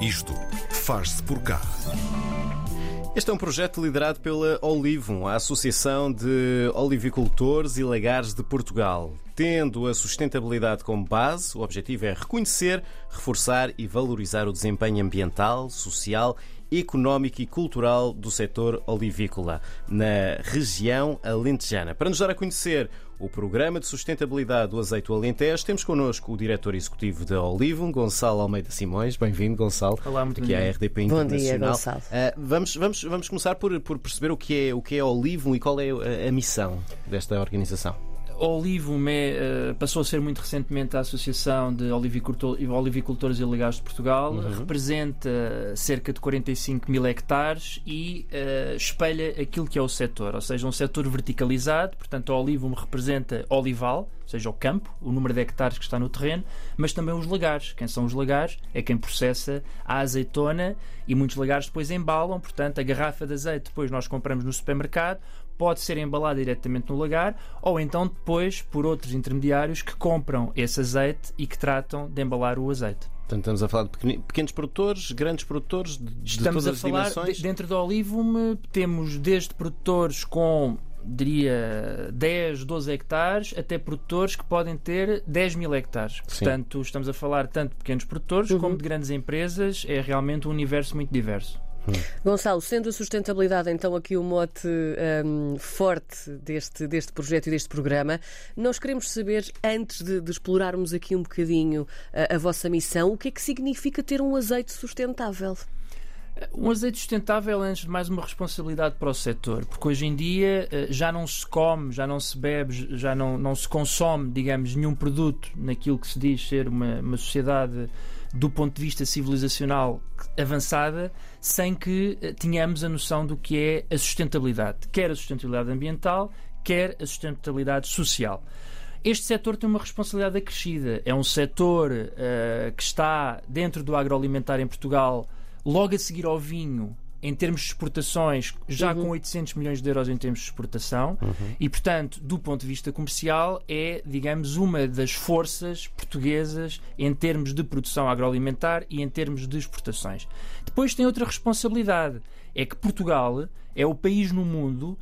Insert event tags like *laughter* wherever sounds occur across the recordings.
Isto faz-se por cá. Este é um projeto liderado pela Olivum, a Associação de Olivicultores e Lagares de Portugal. Tendo a sustentabilidade como base, o objetivo é reconhecer, reforçar e valorizar o desempenho ambiental, social económico e cultural do setor olivícola na região alentejana. Para nos dar a conhecer o Programa de Sustentabilidade do Azeite Alentejo, temos connosco o diretor executivo da Olivum, Gonçalo Almeida Simões. Bem-vindo, Gonçalo. Olá, muito Aqui à RDP Internacional. Bom dia, Gonçalo. Uh, vamos, vamos, vamos começar por, por perceber o que é, o que é e qual é a, a missão desta organização. A Olivum é, passou a ser muito recentemente a Associação de Olivicultores e Legados de Portugal. Uhum. Representa cerca de 45 mil hectares e uh, espelha aquilo que é o setor, ou seja, um setor verticalizado. Portanto, a Olivum representa olival, ou seja, o campo, o número de hectares que está no terreno, mas também os lagares. Quem são os lagares? É quem processa a azeitona e muitos lagares depois embalam. Portanto, a garrafa de azeite depois nós compramos no supermercado pode ser embalada diretamente no lagar ou então depois por outros intermediários que compram esse azeite e que tratam de embalar o azeite. Portanto, estamos a falar de pequenos produtores, grandes produtores, de, estamos todas a falar, as dimensões? De, dentro do Olivum temos desde produtores com diria 10, 12 hectares, até produtores que podem ter 10 mil hectares. Sim. Portanto, estamos a falar tanto de pequenos produtores Uhum. como de grandes empresas. É realmente um universo muito diverso. Gonçalo, sendo a sustentabilidade então aqui o mote hum, forte deste, deste projeto e deste programa, nós queremos saber, antes de, de explorarmos aqui um bocadinho a, a vossa missão, o que é que significa ter um azeite sustentável? Um azeite sustentável é, antes de mais, uma responsabilidade para o setor, porque hoje em dia eh, já não se come, já não se bebe, já não, não se consome, digamos, nenhum produto naquilo que se diz ser uma, uma sociedade do ponto de vista civilizacional avançada, sem que eh, tenhamos a noção do que é a sustentabilidade, quer a sustentabilidade ambiental, quer a sustentabilidade social. Este setor tem uma responsabilidade acrescida. É um setor eh, que está dentro do agroalimentar em Portugal logo a seguir ao vinho, em termos de exportações, já com 800 milhões de euros em termos de exportação, e, portanto, do ponto de vista comercial, é, digamos, uma das forças portuguesas em termos de produção agroalimentar e em termos de exportações. Depois tem outra responsabilidade, é que Portugal é o país no mundo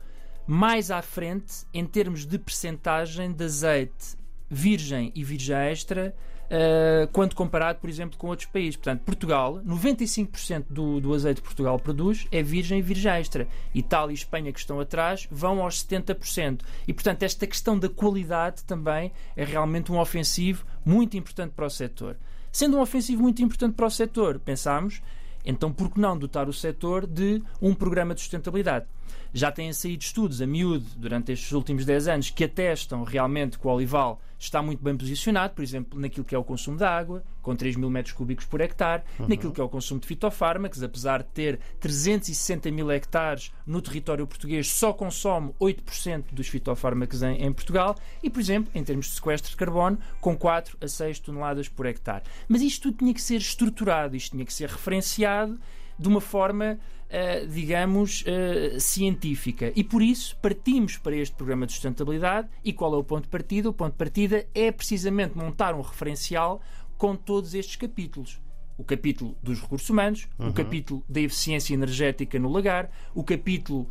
mais à frente em termos de percentagem de azeite virgem e virgem extra Uh, quando comparado, por exemplo, com outros países. Portanto, Portugal, 95% do, do azeite que Portugal produz é virgem e virgem extra. Itália e Espanha, que estão atrás, vão aos 70%. E, portanto, esta questão da qualidade também é realmente um ofensivo muito importante para o setor. Sendo um ofensivo muito importante para o setor, pensámos, então por que não dotar o setor de um programa de sustentabilidade? Já têm saído estudos a miúdo durante estes últimos 10 anos que atestam realmente que o olival está muito bem posicionado, por exemplo, naquilo que é o consumo de água, com 3 mil metros cúbicos por hectare, naquilo que é o consumo de fitofármacos, apesar de ter 360 mil hectares no território português, só consome 8% dos fitofármacos em, em Portugal, e, por exemplo, em termos de sequestro de carbono, com 4 a 6 toneladas por hectare. Mas isto tudo tinha que ser estruturado, isto tinha que ser referenciado de uma forma, uh, digamos, uh, científica. E por isso partimos para este programa de sustentabilidade. E qual é o ponto de partida? O ponto de partida é precisamente montar um referencial com todos estes capítulos. O capítulo dos recursos humanos, o capítulo da eficiência energética no lagar, o capítulo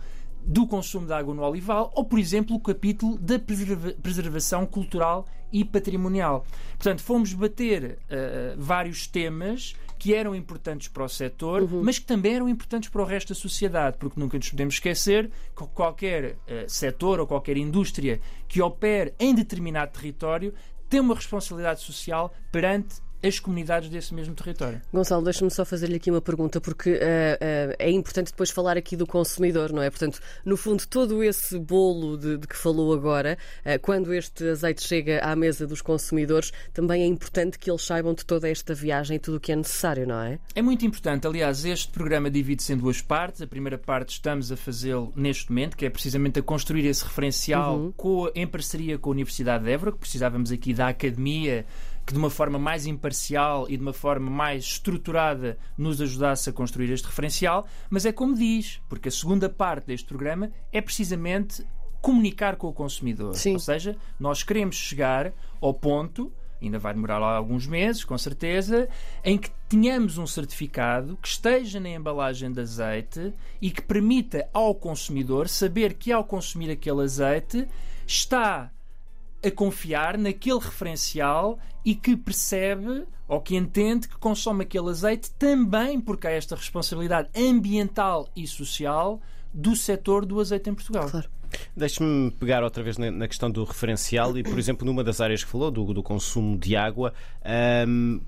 do consumo de água no olival ou, por exemplo, o capítulo da preserva preservação cultural e patrimonial. Portanto, fomos bater uh, vários temas que eram importantes para o setor, uhum. mas que também eram importantes para o resto da sociedade, porque nunca nos podemos esquecer que qualquer uh, setor ou qualquer indústria que opere em determinado território tem uma responsabilidade social perante as comunidades desse mesmo território. Gonçalo, deixa-me só fazer-lhe aqui uma pergunta, porque uh, uh, é importante depois falar aqui do consumidor, não é? Portanto, no fundo, todo esse bolo de, de que falou agora, uh, quando este azeite chega à mesa dos consumidores, também é importante que eles saibam de toda esta viagem e tudo o que é necessário, não é? É muito importante. Aliás, este programa divide-se em duas partes. A primeira parte estamos a fazê-lo neste momento, que é precisamente a construir esse referencial Uhum. com, em parceria com a Universidade de Évora, que precisávamos aqui da academia que de uma forma mais imparcial e de uma forma mais estruturada nos ajudasse a construir este referencial, mas é como diz, porque a segunda parte deste programa é precisamente comunicar com o consumidor. Sim. Ou seja, nós queremos chegar ao ponto ainda vai demorar lá alguns meses, com certeza, em que tenhamos um certificado que esteja na embalagem de azeite e que permita ao consumidor saber que ao consumir aquele azeite está a confiar naquele referencial e que percebe ou que entende que consome aquele azeite também porque há esta responsabilidade ambiental e social do setor do azeite em Portugal. Claro. Deixe-me pegar outra vez na, questão do referencial e, por exemplo, numa das áreas que falou, do, do consumo de água, hum,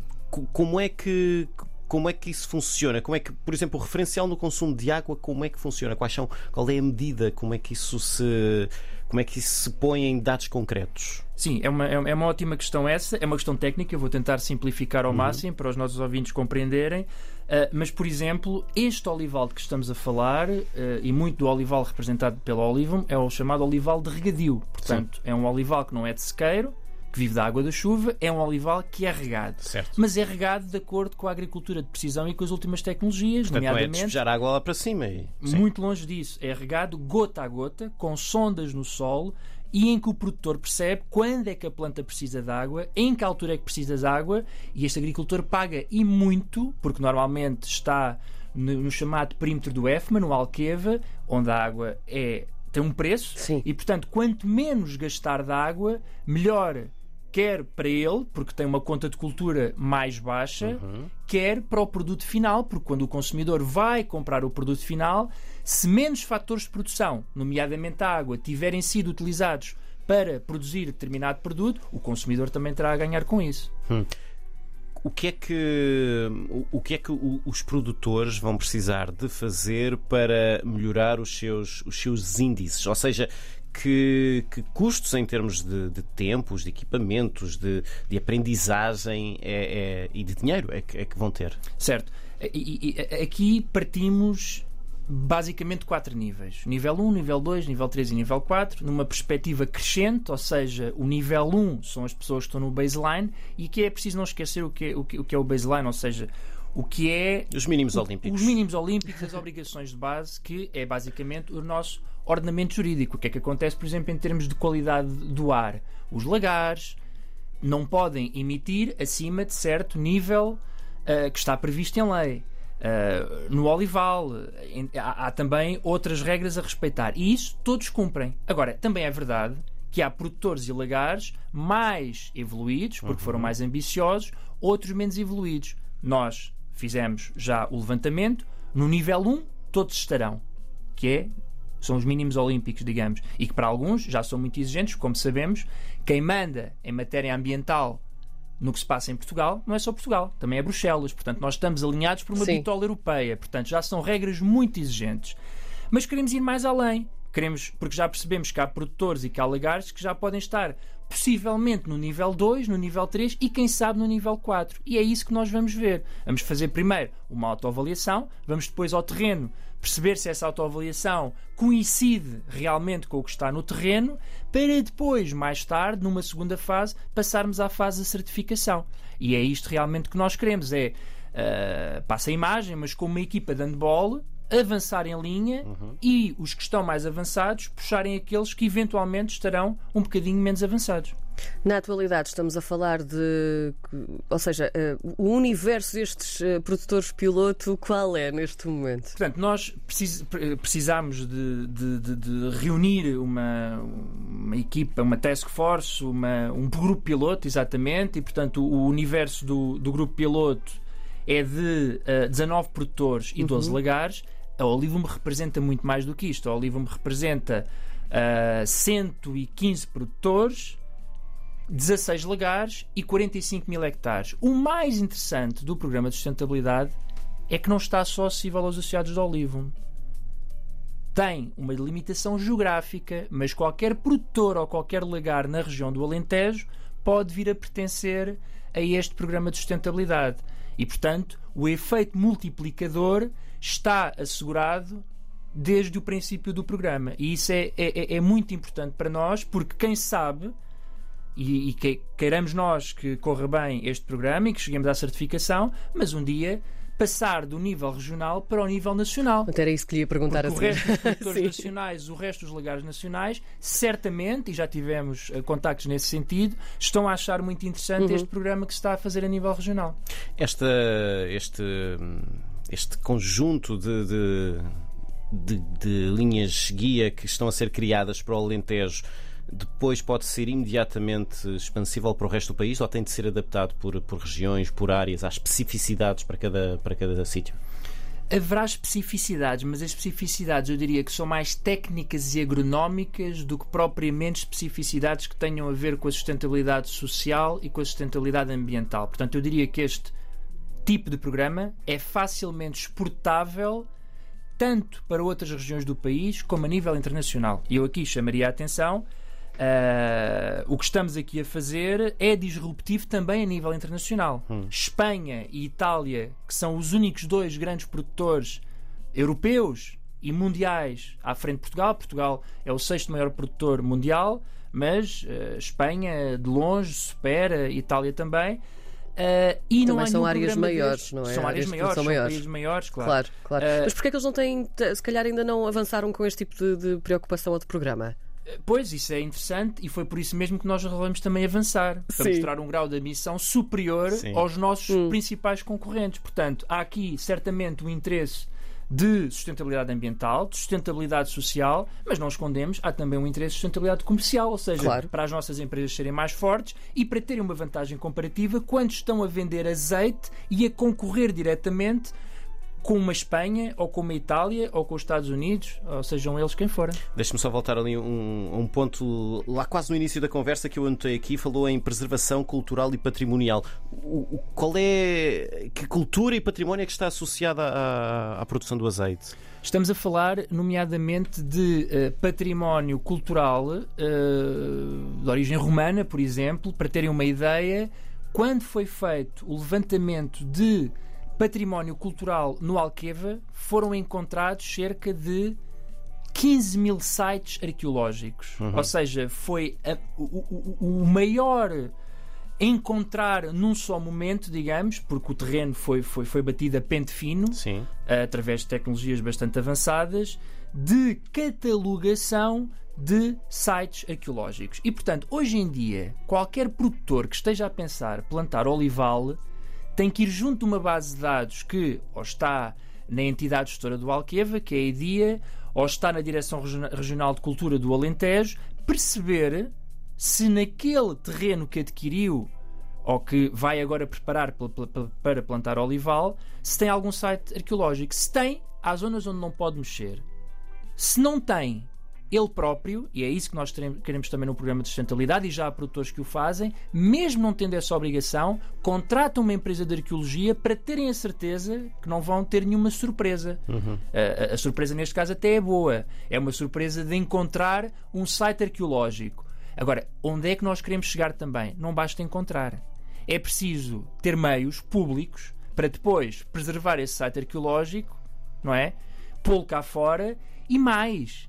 como é que como é que isso funciona? Como é que, por exemplo, o referencial no consumo de água, como é que funciona? Quais são, qual é a medida? Como é que isso se como é que isso se põe em dados concretos? Sim, é uma, é uma ótima questão essa. É uma questão técnica. Eu vou tentar simplificar ao uhum. máximo para os nossos ouvintes compreenderem. Uh, mas, por exemplo, este olival de que estamos a falar, uh, e muito do olival representado pelo Olivum, é o chamado olival de regadio. Portanto, Sim. é um olival que não é de sequeiro, que vive da água da chuva, é um olival que é regado. Certo. Mas é regado de acordo com a agricultura de precisão e com as últimas tecnologias, Portanto, nomeadamente. Não é despejar água lá para cima. E... Muito longe disso. É regado gota a gota, com sondas no solo e em que o produtor percebe quando é que a planta precisa de água, em que altura é que precisa de água, e este agricultor paga e muito, porque normalmente está no, no chamado perímetro do EFMA, no Alqueva, onde a água é tem um preço Sim. e portanto quanto menos gastar de água melhor quer para ele, porque tem uma conta de cultura mais baixa, uhum. quer para o produto final, porque quando o consumidor vai comprar o produto final, se menos fatores de produção, nomeadamente a água, tiverem sido utilizados para produzir determinado produto, o consumidor também terá a ganhar com isso. Hum. O que é que, o que, é que os produtores vão precisar de fazer para melhorar os seus, os seus índices? Ou seja, que, que, custos em termos de, de tempos, de equipamentos, de, de aprendizagem é, é, e de dinheiro é que, é que vão ter? Certo. E, e, aqui partimos basicamente quatro níveis: nível 1, nível 2, nível 3 e nível 4, numa perspectiva crescente, ou seja, o nível 1 são as pessoas que estão no baseline e que é preciso não esquecer o que é o, que, o, que é o baseline, ou seja, o que é. Os mínimos olímpicos. Os mínimos olímpicos, as obrigações de base, que é basicamente o nosso ordenamento jurídico. O que é que acontece, por exemplo, em termos de qualidade do ar? Os lagares não podem emitir acima de certo nível uh, que está previsto em lei. Uh, no olival há, há também outras regras a respeitar e isso todos cumprem. Agora, também é verdade que há produtores e lagares mais evoluídos, porque uhum. foram mais ambiciosos, outros menos evoluídos. Nós fizemos já o levantamento. No nível 1, todos estarão, que é são os mínimos olímpicos, digamos, e que para alguns já são muito exigentes, como sabemos. Quem manda em matéria ambiental no que se passa em Portugal não é só Portugal, também é Bruxelas. Portanto, nós estamos alinhados por uma Sim. bitola europeia. Portanto, já são regras muito exigentes. Mas queremos ir mais além. Queremos, porque já percebemos que há produtores e que há lagares que já podem estar possivelmente no nível 2, no nível 3 e quem sabe no nível 4. E é isso que nós vamos ver. Vamos fazer primeiro uma autoavaliação, vamos depois ao terreno perceber se essa autoavaliação coincide realmente com o que está no terreno, para depois, mais tarde, numa segunda fase, passarmos à fase de certificação. E é isto realmente que nós queremos: é uh, passa a imagem, mas com uma equipa de handball avançar em linha uhum. e os que estão mais avançados puxarem aqueles que eventualmente estarão um bocadinho menos avançados. Na atualidade estamos a falar de, ou seja, uh, o universo destes uh, produtores piloto, qual é neste momento? Portanto, nós precis, precisamos de, de, de, de, reunir uma, uma equipa, uma task force, uma, um grupo piloto, exatamente, e portanto o universo do, do grupo piloto é de uh, 19 produtores e 12 uhum. lagares a Olivum representa muito mais do que isto. A Olivum representa uh, ah, 115 produtores, 16 lagares e 45 mil hectares. O mais interessante do programa de sustentabilidade é que não está só acessível aos associados da Olivum. Tem uma limitação geográfica, mas qualquer produtor ou qualquer lagar na região do Alentejo pode vir a pertencer a este programa de sustentabilidade. E, portanto, o efeito multiplicador está assegurado desde o princípio do programa. E isso é, é, é muito importante para nós, porque quem sabe, e, e que, queiramos nós que corra bem este programa e que cheguemos à certificação, mas um dia passar do nível regional para o nível nacional. Até era isso que lhe ia perguntar Porque o assim. resto dos produtores *laughs* nacionais, o resto dos legares nacionais, certamente, e já tivemos eh, contactos nesse sentido, estão a achar muito interessante Uhum. este programa que se está a fazer a nível regional. Esta, este, este conjunto de, de, de- de linhas guia que estão a ser criadas para o Alentejo depois pode ser imediatamente expansível para o resto do país ou tem de ser adaptado por, por regiões, por áreas, há especificidades para cada, para cada sítio? Haverá especificidades, mas as especificidades eu diria que são mais técnicas e agronómicas do que propriamente especificidades que tenham a ver com a sustentabilidade social e com a sustentabilidade ambiental. Portanto, eu diria que este tipo de programa é facilmente exportável tanto para outras regiões do país como a nível internacional. E eu aqui chamaria a atenção. Ah, o que estamos aqui a fazer é disruptivo também a nível internacional. Espanha e Itália, que são os únicos dois grandes produtores europeus e mundiais à frente de Portugal. Portugal é o sexto maior produtor mundial, mas ah, Espanha de longe supera, Itália também. Ah, e não Também são áreas maiores, não é? São Áreas áreas maiores, são maiores. países maiores, claro. Claro, claro. Eh, Mas porquê é que eles não têm, se calhar ainda não avançaram com este tipo de, de preocupação ou de programa? Pois, isso é interessante e foi por isso mesmo que nós resolvemos também avançar para Sim. mostrar um grau de ambição superior Sim. aos nossos Hum. principais concorrentes. Portanto, há aqui certamente o interesse de sustentabilidade ambiental, de sustentabilidade social, mas não escondemos, há também um interesse de sustentabilidade comercial, ou seja, Claro. para as nossas empresas serem mais fortes e para terem uma vantagem comparativa quando estão a vender azeite e a concorrer diretamente com uma Espanha, ou com uma Itália, ou com os Estados Unidos, ou sejam eles quem forem. Deixe-me só voltar ali um, a um ponto lá quase no início da conversa que eu anotei aqui, falou em preservação cultural e patrimonial. O- o- qual é que cultura e património é que está associada à, à produção do azeite? Estamos a falar, nomeadamente, de eh, património cultural eh, de origem romana, por exemplo, para terem uma ideia, quando foi feito o levantamento de património cultural no Alqueva, foram encontrados cerca de 15 mil sites arqueológicos. Ou seja, foi a- o, o- o- maior encontrar num só momento, digamos, porque o terreno foi, foi, foi batido a pente fino, através de tecnologias bastante avançadas, de catalogação de sites arqueológicos. E, portanto, hoje em dia, qualquer produtor que esteja a pensar plantar olival tem que ir junto de uma base de dados que ou está na entidade gestora do Alqueva, que é a EDIA, ou está na Direção Regiona- Regional de Cultura do Alentejo, perceber se naquele terreno que adquiriu ou que vai agora preparar para plantar olival, se tem algum site arqueológico. Se tem, há zonas onde não pode mexer. Se não tem, ele próprio, e é isso que nós queremos também no programa de sustentabilidade, e já há produtores que o fazem, mesmo não tendo essa obrigação, contratam uma empresa de arqueologia para terem a certeza que não vão ter nenhuma surpresa. A, a- a surpresa neste caso até é boa. É uma surpresa de encontrar um site arqueológico. Agora, onde é que nós queremos chegar também? Não basta encontrar. É preciso ter meios públicos para depois preservar esse site arqueológico, não é? Pô-lo cá fora e mais.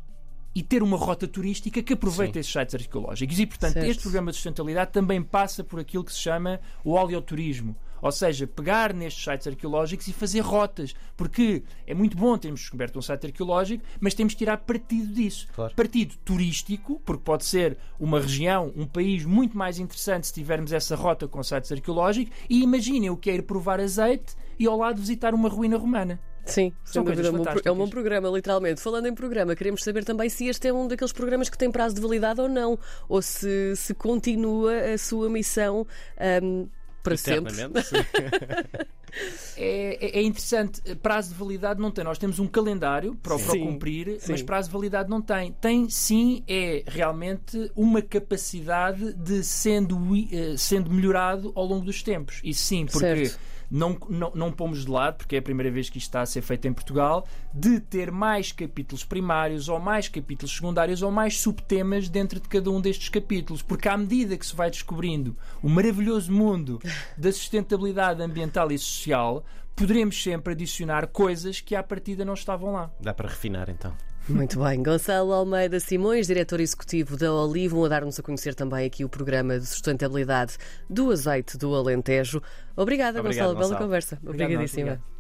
E ter uma rota turística que aproveite esses sites arqueológicos. E, portanto, Certo. este programa de sustentabilidade também passa por aquilo que se chama o oleoturismo. Ou seja, pegar nestes sites arqueológicos e fazer rotas. Porque é muito bom termos descoberto um site arqueológico, mas temos que tirar partido disso. Claro. Partido turístico, porque pode ser uma região, um país muito mais interessante se tivermos essa rota com sites arqueológicos. E imaginem o que é ir provar azeite e ao lado visitar uma ruína romana. Sim, São coisas É um bom- É um bom programa, literalmente. Falando em programa, queremos saber também se este é um daqueles programas que tem prazo de validade ou não, ou se, se continua a sua missão ahm, para sempre. *laughs* É, é- é interessante, prazo de validade não tem. Nós temos um calendário para, Sim, cumprir, sim. mas prazo de validade não tem. Tem sim, é realmente uma capacidade de sendo, eh, sendo melhorado ao longo dos tempos. Isso sim, porque Certo. Não, não, não pomos de lado, porque é a primeira vez que isto está a ser feito em Portugal, de ter mais capítulos primários ou mais capítulos secundários ou mais subtemas dentro de cada um destes capítulos. Porque à medida que se vai descobrindo o maravilhoso mundo da sustentabilidade ambiental e social, poderemos sempre adicionar coisas que à partida não estavam lá. Dá para refinar então. Muito bem. Gonçalo Almeida Simões, diretor executivo da Olivo, a dar-nos a conhecer também aqui o programa de sustentabilidade do azeite do Alentejo. Obrigada, Obrigado, Gonçalo, pela Gonçalo. conversa. Obrigado, nós, Obrigadíssima. obrigado.